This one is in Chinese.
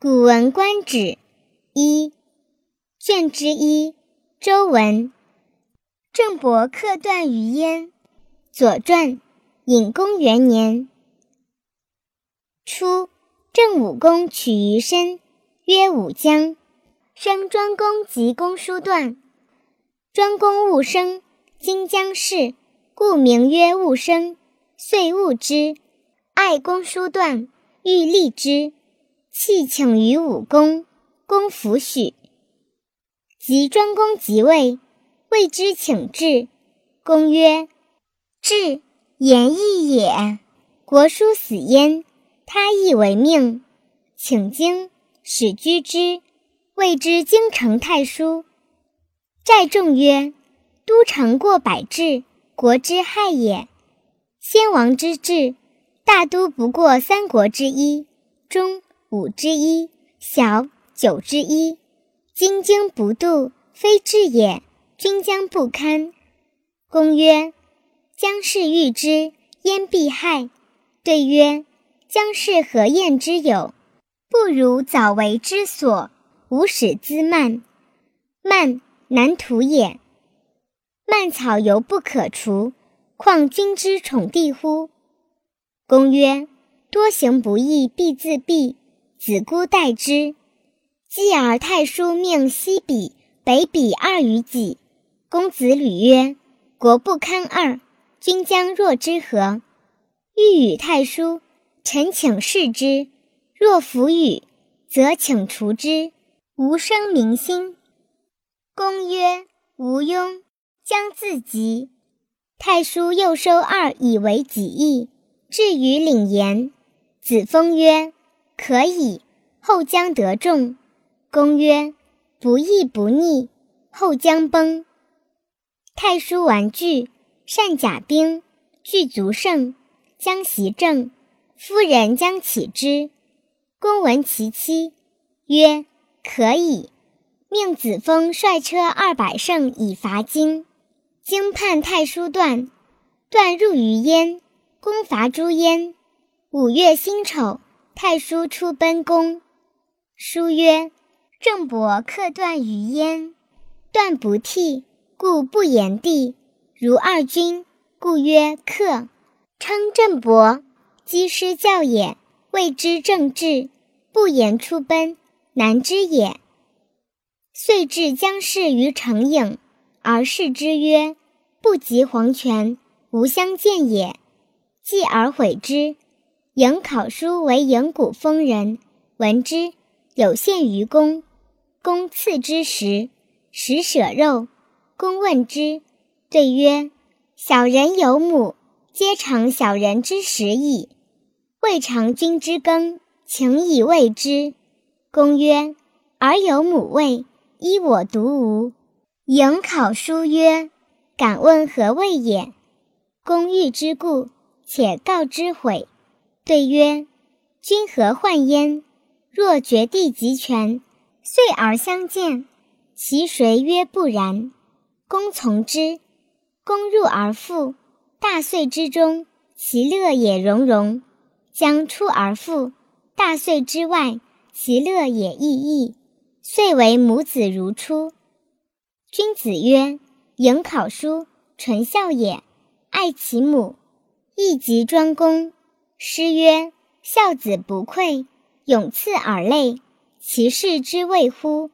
《古文观止》一卷之一，周文。郑伯克段于鄢。左传。隐公元年。初，郑武公取于申，曰武姜。生庄公及公叔段。庄公勿生，今将氏，故名曰勿生，遂勿之。爱公叔段，欲立之。弃请于武公，公弗许。及庄公即位，谓之请至。公曰：“至，言义也。国叔死焉，他亦为命，请经，使居之。谓之京城太叔。寨众曰：‘都城过百治，国之害也。先王之治，大都不过三国之一，中。’”五之一，小九之一。今经不度，非治也。君将不堪。公曰：“将氏欲之，焉必害？”对曰：“将氏何厌之有？不如早为之所，无使滋蔓。蔓，难图也。蔓草犹不可除，况君之宠弟乎？”公曰：“多行不义，必自毙。”子姑待之，继而太叔命西比、北比二于己。公子吕曰：“国不堪二，君将若之何？”欲与太叔，臣请示之。若弗与，则请除之，无生民心。公曰：“无庸，将自极。”太叔又收二以为己意，至于领言。子封曰。可以，后将得众。公曰：“不义不逆，后将崩。”太叔玩具，善甲兵，具足胜，将袭政。夫人将起之。公闻其妻，曰：“可以。”命子封率车二百乘以伐京。京叛太叔段，段入于燕。公伐诸燕。五月辛丑。太叔出奔宫，书曰：“郑伯克段于鄢，段不替，故不言帝。如二君，故曰克。称郑伯，积师教也，谓之正治。不言出奔，难之也。遂至姜氏于城郢，而视之曰：‘不及黄泉，无相见也。’继而悔之。”迎考叔为颍谷丰人，闻之，有献于公。公赐之食，食舍肉。公问之，对曰：“小人有母，皆尝小人之食矣。未尝君之羹，请以喂之。”公曰：“尔有母喂，依我独无。”迎考叔曰：“敢问何谓也？”公欲之故，且告之悔。对曰：“君何患焉？若绝地极权，遂而相见，其谁曰不然？”公从之。公入而复，大岁之中，其乐也融融；将出而复，大岁之外，其乐也异异。遂为母子如初。君子曰：“迎考叔，纯孝也，爱其母，亦及庄公。”诗曰：“孝子不愧，永赐尔类，其事之谓乎？”